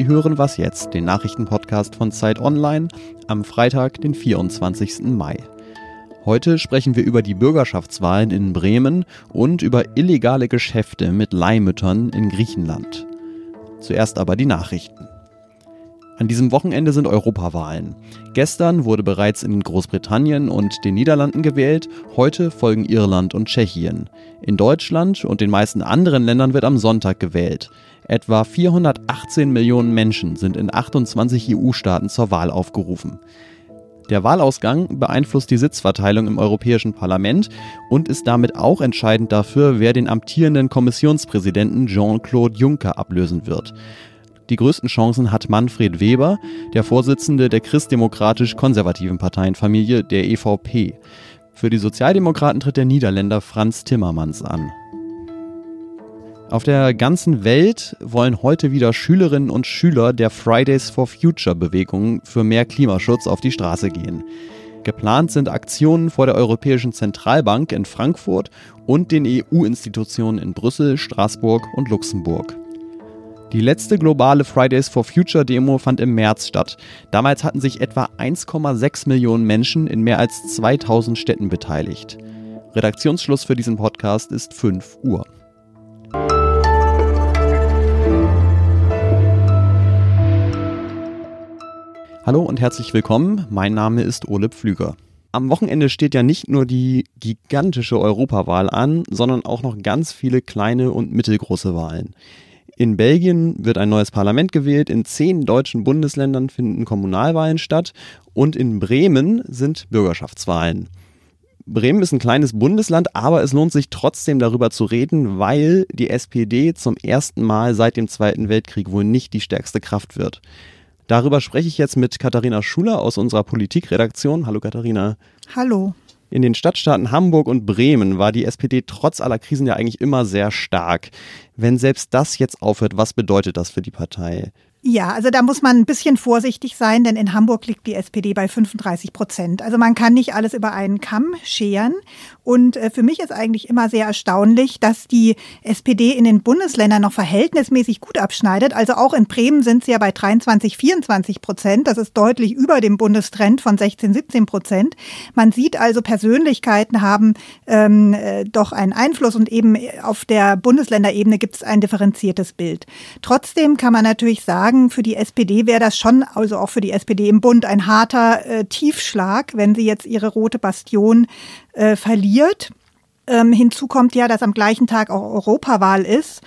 Sie hören was jetzt, den Nachrichtenpodcast von Zeit Online am Freitag, den 24. Mai. Heute sprechen wir über die Bürgerschaftswahlen in Bremen und über illegale Geschäfte mit Leihmüttern in Griechenland. Zuerst aber die Nachrichten. An diesem Wochenende sind Europawahlen. Gestern wurde bereits in Großbritannien und den Niederlanden gewählt, heute folgen Irland und Tschechien. In Deutschland und den meisten anderen Ländern wird am Sonntag gewählt. Etwa 418 Millionen Menschen sind in 28 EU-Staaten zur Wahl aufgerufen. Der Wahlausgang beeinflusst die Sitzverteilung im Europäischen Parlament und ist damit auch entscheidend dafür, wer den amtierenden Kommissionspräsidenten Jean-Claude Juncker ablösen wird. Die größten Chancen hat Manfred Weber, der Vorsitzende der christdemokratisch-konservativen Parteienfamilie der EVP. Für die Sozialdemokraten tritt der Niederländer Franz Timmermans an. Auf der ganzen Welt wollen heute wieder Schülerinnen und Schüler der Fridays for Future Bewegung für mehr Klimaschutz auf die Straße gehen. Geplant sind Aktionen vor der Europäischen Zentralbank in Frankfurt und den EU-Institutionen in Brüssel, Straßburg und Luxemburg. Die letzte globale Fridays for Future Demo fand im März statt. Damals hatten sich etwa 1,6 Millionen Menschen in mehr als 2000 Städten beteiligt. Redaktionsschluss für diesen Podcast ist 5 Uhr. Hallo und herzlich willkommen. Mein Name ist Ole Pflüger. Am Wochenende steht ja nicht nur die gigantische Europawahl an, sondern auch noch ganz viele kleine und mittelgroße Wahlen. In Belgien wird ein neues Parlament gewählt, in zehn deutschen Bundesländern finden Kommunalwahlen statt und in Bremen sind Bürgerschaftswahlen. Bremen ist ein kleines Bundesland, aber es lohnt sich trotzdem darüber zu reden, weil die SPD zum ersten Mal seit dem Zweiten Weltkrieg wohl nicht die stärkste Kraft wird. Darüber spreche ich jetzt mit Katharina Schuler aus unserer Politikredaktion. Hallo Katharina. Hallo. In den Stadtstaaten Hamburg und Bremen war die SPD trotz aller Krisen ja eigentlich immer sehr stark. Wenn selbst das jetzt aufhört, was bedeutet das für die Partei? Ja, also da muss man ein bisschen vorsichtig sein, denn in Hamburg liegt die SPD bei 35 Prozent. Also man kann nicht alles über einen Kamm scheren. Und äh, für mich ist eigentlich immer sehr erstaunlich, dass die SPD in den Bundesländern noch verhältnismäßig gut abschneidet. Also auch in Bremen sind sie ja bei 23, 24 Prozent. Das ist deutlich über dem Bundestrend von 16, 17 Prozent. Man sieht also, Persönlichkeiten haben ähm, äh, doch einen Einfluss und eben auf der Bundesländerebene gibt es ein differenziertes Bild. Trotzdem kann man natürlich sagen, sagen, für die SPD wäre das schon, also auch für die SPD im Bund, ein harter äh, Tiefschlag, wenn sie jetzt ihre rote Bastion äh, verliert. Ähm, hinzu kommt ja, dass am gleichen Tag auch Europawahl ist.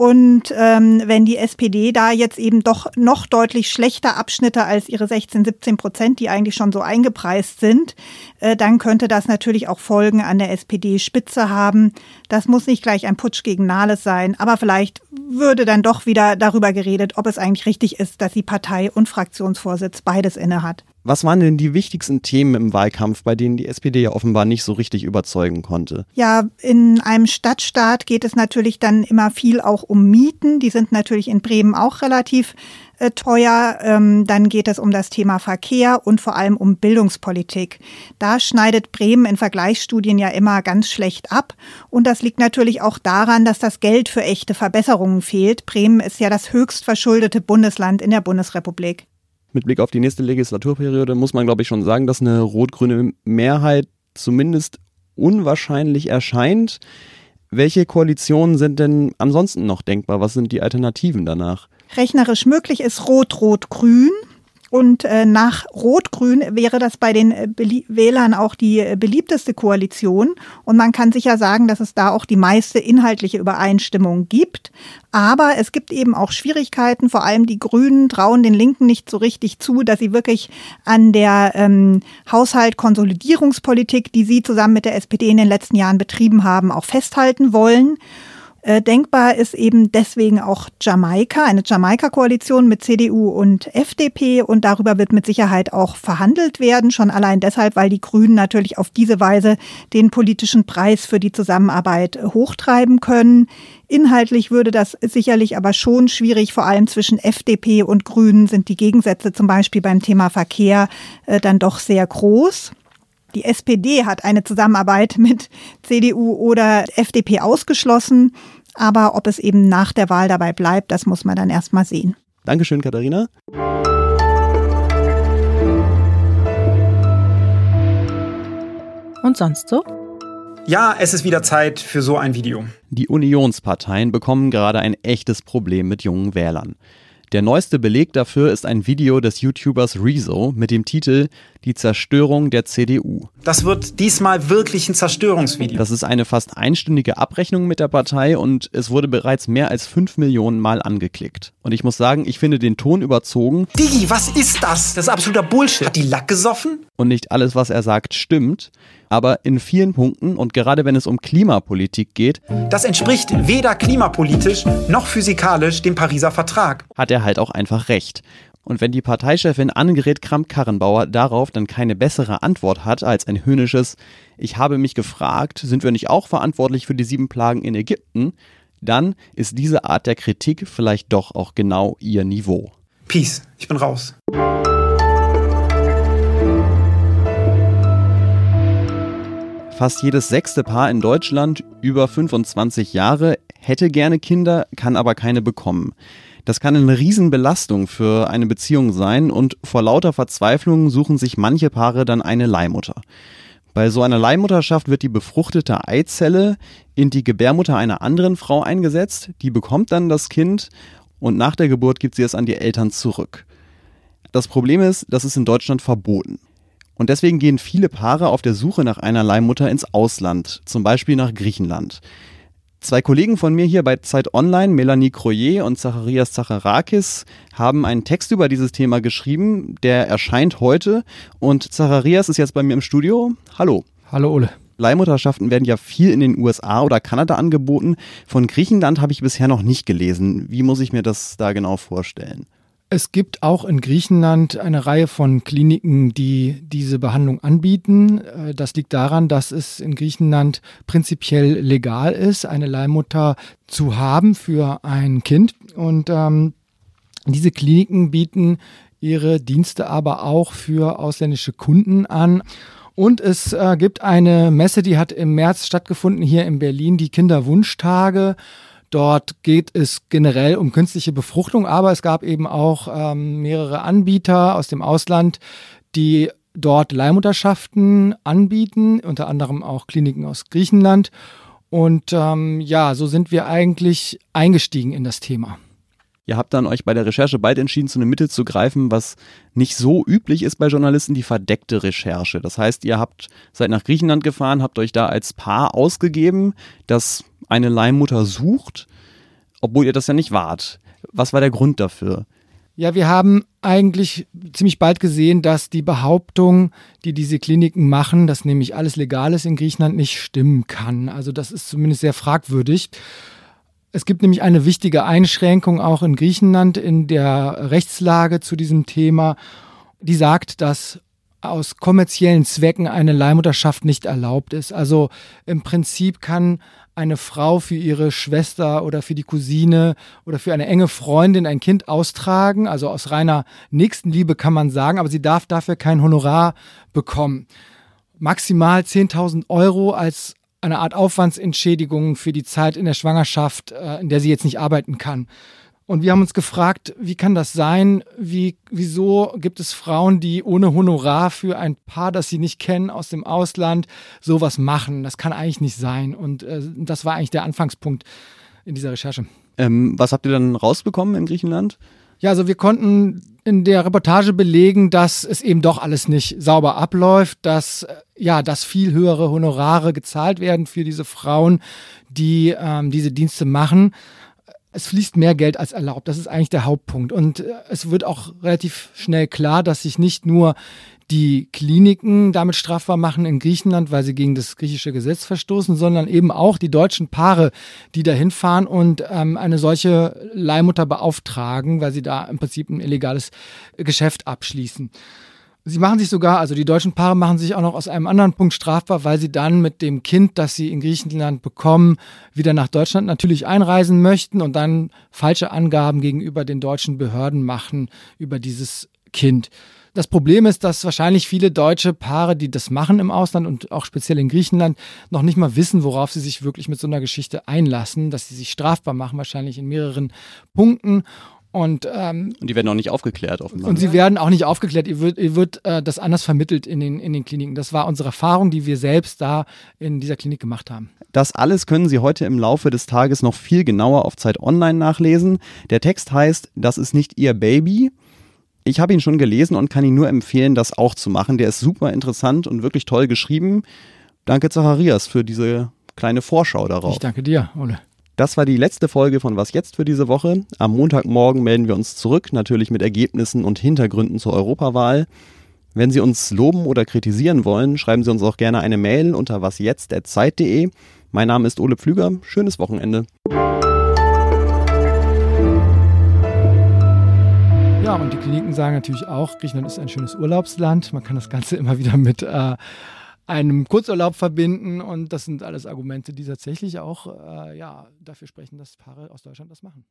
Und ähm, wenn die SPD da jetzt eben doch noch deutlich schlechter abschnitte als ihre 16, 17 Prozent, die eigentlich schon so eingepreist sind, äh, dann könnte das natürlich auch Folgen an der SPD-Spitze haben. Das muss nicht gleich ein Putsch gegen Nahles sein, aber vielleicht würde dann doch wieder darüber geredet, ob es eigentlich richtig ist, dass sie Partei und Fraktionsvorsitz beides innehat. Was waren denn die wichtigsten Themen im Wahlkampf, bei denen die SPD ja offenbar nicht so richtig überzeugen konnte? Ja, in einem Stadtstaat geht es natürlich dann immer viel auch um Mieten. Die sind natürlich in Bremen auch relativ äh, teuer. Ähm, dann geht es um das Thema Verkehr und vor allem um Bildungspolitik. Da schneidet Bremen in Vergleichsstudien ja immer ganz schlecht ab. Und das liegt natürlich auch daran, dass das Geld für echte Verbesserungen fehlt. Bremen ist ja das höchst verschuldete Bundesland in der Bundesrepublik mit Blick auf die nächste Legislaturperiode muss man, glaube ich, schon sagen, dass eine rot-grüne Mehrheit zumindest unwahrscheinlich erscheint. Welche Koalitionen sind denn ansonsten noch denkbar? Was sind die Alternativen danach? Rechnerisch möglich ist Rot-Rot-Grün. Und äh, nach Rot-Grün wäre das bei den äh, Wählern auch die äh, beliebteste Koalition. Und man kann sicher sagen, dass es da auch die meiste inhaltliche Übereinstimmung gibt. Aber es gibt eben auch Schwierigkeiten. Vor allem die Grünen trauen den Linken nicht so richtig zu, dass sie wirklich an der ähm, Haushaltkonsolidierungspolitik, die sie zusammen mit der SPD in den letzten Jahren betrieben haben, auch festhalten wollen. Äh, denkbar ist eben deswegen auch Jamaika, eine Jamaika-Koalition mit CDU und FDP und darüber wird mit Sicherheit auch verhandelt werden, schon allein deshalb, weil die Grünen natürlich auf diese Weise den politischen Preis für die Zusammenarbeit hochtreiben können. Inhaltlich würde das sicherlich aber schon schwierig, vor allem zwischen FDP und Grünen sind die Gegensätze zum Beispiel beim Thema Verkehr äh, dann doch sehr groß. Die SPD hat eine Zusammenarbeit mit CDU oder FDP ausgeschlossen. Aber ob es eben nach der Wahl dabei bleibt, das muss man dann erst mal sehen. Dankeschön, Katharina. Und sonst so? Ja, es ist wieder Zeit für so ein Video. Die Unionsparteien bekommen gerade ein echtes Problem mit jungen Wählern. Der neueste Beleg dafür ist ein Video des YouTubers Rezo mit dem Titel Die Zerstörung der CDU. Das wird diesmal wirklich ein Zerstörungsvideo. Das ist eine fast einstündige Abrechnung mit der Partei und es wurde bereits mehr als 5 Millionen Mal angeklickt. Und ich muss sagen, ich finde den Ton überzogen. Digi, was ist das? Das ist absoluter Bullshit. Hat die Lack gesoffen? Und nicht alles, was er sagt, stimmt. Aber in vielen Punkten und gerade wenn es um Klimapolitik geht, das entspricht weder klimapolitisch noch physikalisch dem Pariser Vertrag. Hat er halt auch einfach recht. Und wenn die Parteichefin Annegret Kramp-Karrenbauer darauf dann keine bessere Antwort hat als ein höhnisches Ich habe mich gefragt, sind wir nicht auch verantwortlich für die sieben Plagen in Ägypten? Dann ist diese Art der Kritik vielleicht doch auch genau ihr Niveau. Peace, ich bin raus. Fast jedes sechste Paar in Deutschland über 25 Jahre hätte gerne Kinder, kann aber keine bekommen. Das kann eine Riesenbelastung für eine Beziehung sein und vor lauter Verzweiflung suchen sich manche Paare dann eine Leihmutter. Bei so einer Leihmutterschaft wird die befruchtete Eizelle in die Gebärmutter einer anderen Frau eingesetzt, die bekommt dann das Kind und nach der Geburt gibt sie es an die Eltern zurück. Das Problem ist, das ist in Deutschland verboten. Und deswegen gehen viele Paare auf der Suche nach einer Leihmutter ins Ausland, zum Beispiel nach Griechenland. Zwei Kollegen von mir hier bei Zeit Online, Melanie Croyer und Zacharias Zacharakis, haben einen Text über dieses Thema geschrieben. Der erscheint heute und Zacharias ist jetzt bei mir im Studio. Hallo. Hallo Ole. Leihmutterschaften werden ja viel in den USA oder Kanada angeboten. Von Griechenland habe ich bisher noch nicht gelesen. Wie muss ich mir das da genau vorstellen? Es gibt auch in Griechenland eine Reihe von Kliniken, die diese Behandlung anbieten. Äh, das liegt daran, dass es in Griechenland prinzipiell legal ist, eine Leihmutter zu haben für ein Kind. Und ähm, diese Kliniken bieten ihre Dienste aber auch für ausländische Kunden an. Und es äh, gibt eine Messe, die hat im März stattgefunden hier in Berlin, die Kinderwunschtage. Dort geht es generell um künstliche Befruchtung, aber es gab eben auch ähm, mehrere Anbieter aus dem Ausland, die dort Leihmutterschaften anbieten, unter anderem auch Kliniken aus Griechenland. Und ähm, ja, so sind wir eigentlich eingestiegen in das Thema. Ihr habt dann euch bei der Recherche bald entschieden, zu einem Mittel zu greifen, was nicht so üblich ist bei Journalisten, die verdeckte Recherche. Das heißt, ihr habt seid nach Griechenland gefahren, habt euch da als Paar ausgegeben, das eine Leihmutter sucht, obwohl ihr das ja nicht wart. Was war der Grund dafür? Ja, wir haben eigentlich ziemlich bald gesehen, dass die Behauptung, die diese Kliniken machen, dass nämlich alles legal ist in Griechenland, nicht stimmen kann. Also das ist zumindest sehr fragwürdig. Es gibt nämlich eine wichtige Einschränkung auch in Griechenland in der Rechtslage zu diesem Thema, die sagt, dass aus kommerziellen Zwecken eine Leihmutterschaft nicht erlaubt ist. Also im Prinzip kann eine Frau für ihre Schwester oder für die Cousine oder für eine enge Freundin ein Kind austragen, also aus reiner Nächstenliebe kann man sagen, aber sie darf dafür kein Honorar bekommen. Maximal 10.000 Euro als eine Art Aufwandsentschädigung für die Zeit in der Schwangerschaft, äh, in der sie jetzt nicht arbeiten kann. Und wir haben uns gefragt, wie kann das sein? Wie, wieso gibt es Frauen, die ohne Honorar für ein Paar, das sie nicht kennen, aus dem Ausland sowas machen? Das kann eigentlich nicht sein. Und äh, das war eigentlich der Anfangspunkt in dieser Recherche. Ähm, was habt ihr dann rausbekommen in Griechenland? Ja, also wir konnten in der Reportage belegen, dass es eben doch alles nicht sauber abläuft, dass äh, ja, dass viel höhere Honorare gezahlt werden für diese Frauen, die ähm, diese Dienste machen es fließt mehr Geld als erlaubt. Das ist eigentlich der Hauptpunkt. Und äh, es wird auch relativ schnell klar, dass sich nicht nur die Kliniken damit strafbar machen in Griechenland, weil sie gegen das griechische Gesetz verstoßen, sondern eben auch die deutschen Paare, die da hinfahren und ähm, eine solche Leihmutter beauftragen, weil sie da im Prinzip ein illegales Geschäft abschließen. Sie machen sich sogar, also die deutschen Paare machen sich auch noch aus einem anderen Punkt strafbar, weil sie dann mit dem Kind, das sie in Griechenland bekommen, wieder nach Deutschland natürlich einreisen möchten und dann falsche Angaben gegenüber den deutschen Behörden machen über dieses Kind. Das Problem ist, dass wahrscheinlich viele deutsche Paare, die das machen im Ausland und auch speziell in Griechenland, noch nicht mal wissen, worauf sie sich wirklich mit so einer Geschichte einlassen, dass sie sich strafbar machen, wahrscheinlich in mehreren Punkten. Und, ähm, und die werden auch nicht aufgeklärt, offenbar. Und sie werden auch nicht aufgeklärt. Ihr wird, ihr wird äh, das anders vermittelt in den, in den Kliniken. Das war unsere Erfahrung, die wir selbst da in dieser Klinik gemacht haben. Das alles können Sie heute im Laufe des Tages noch viel genauer auf Zeit Online nachlesen. Der Text heißt, das ist nicht Ihr Baby. Ich habe ihn schon gelesen und kann Ihnen nur empfehlen, das auch zu machen. Der ist super interessant und wirklich toll geschrieben. Danke, Zacharias, für diese kleine Vorschau darauf. Ich danke dir, Ole. Das war die letzte Folge von Was jetzt für diese Woche. Am Montagmorgen melden wir uns zurück, natürlich mit Ergebnissen und Hintergründen zur Europawahl. Wenn Sie uns loben oder kritisieren wollen, schreiben Sie uns auch gerne eine Mail unter wasjetzt.zeit.de. Mein Name ist Ole Pflüger. Schönes Wochenende. Ja, und die Kliniken sagen natürlich auch, Griechenland ist ein schönes Urlaubsland. Man kann das Ganze immer wieder mit äh, einem Kurzurlaub verbinden. Und das sind alles Argumente, die tatsächlich auch äh, ja, dafür sprechen, dass Paare aus Deutschland das machen.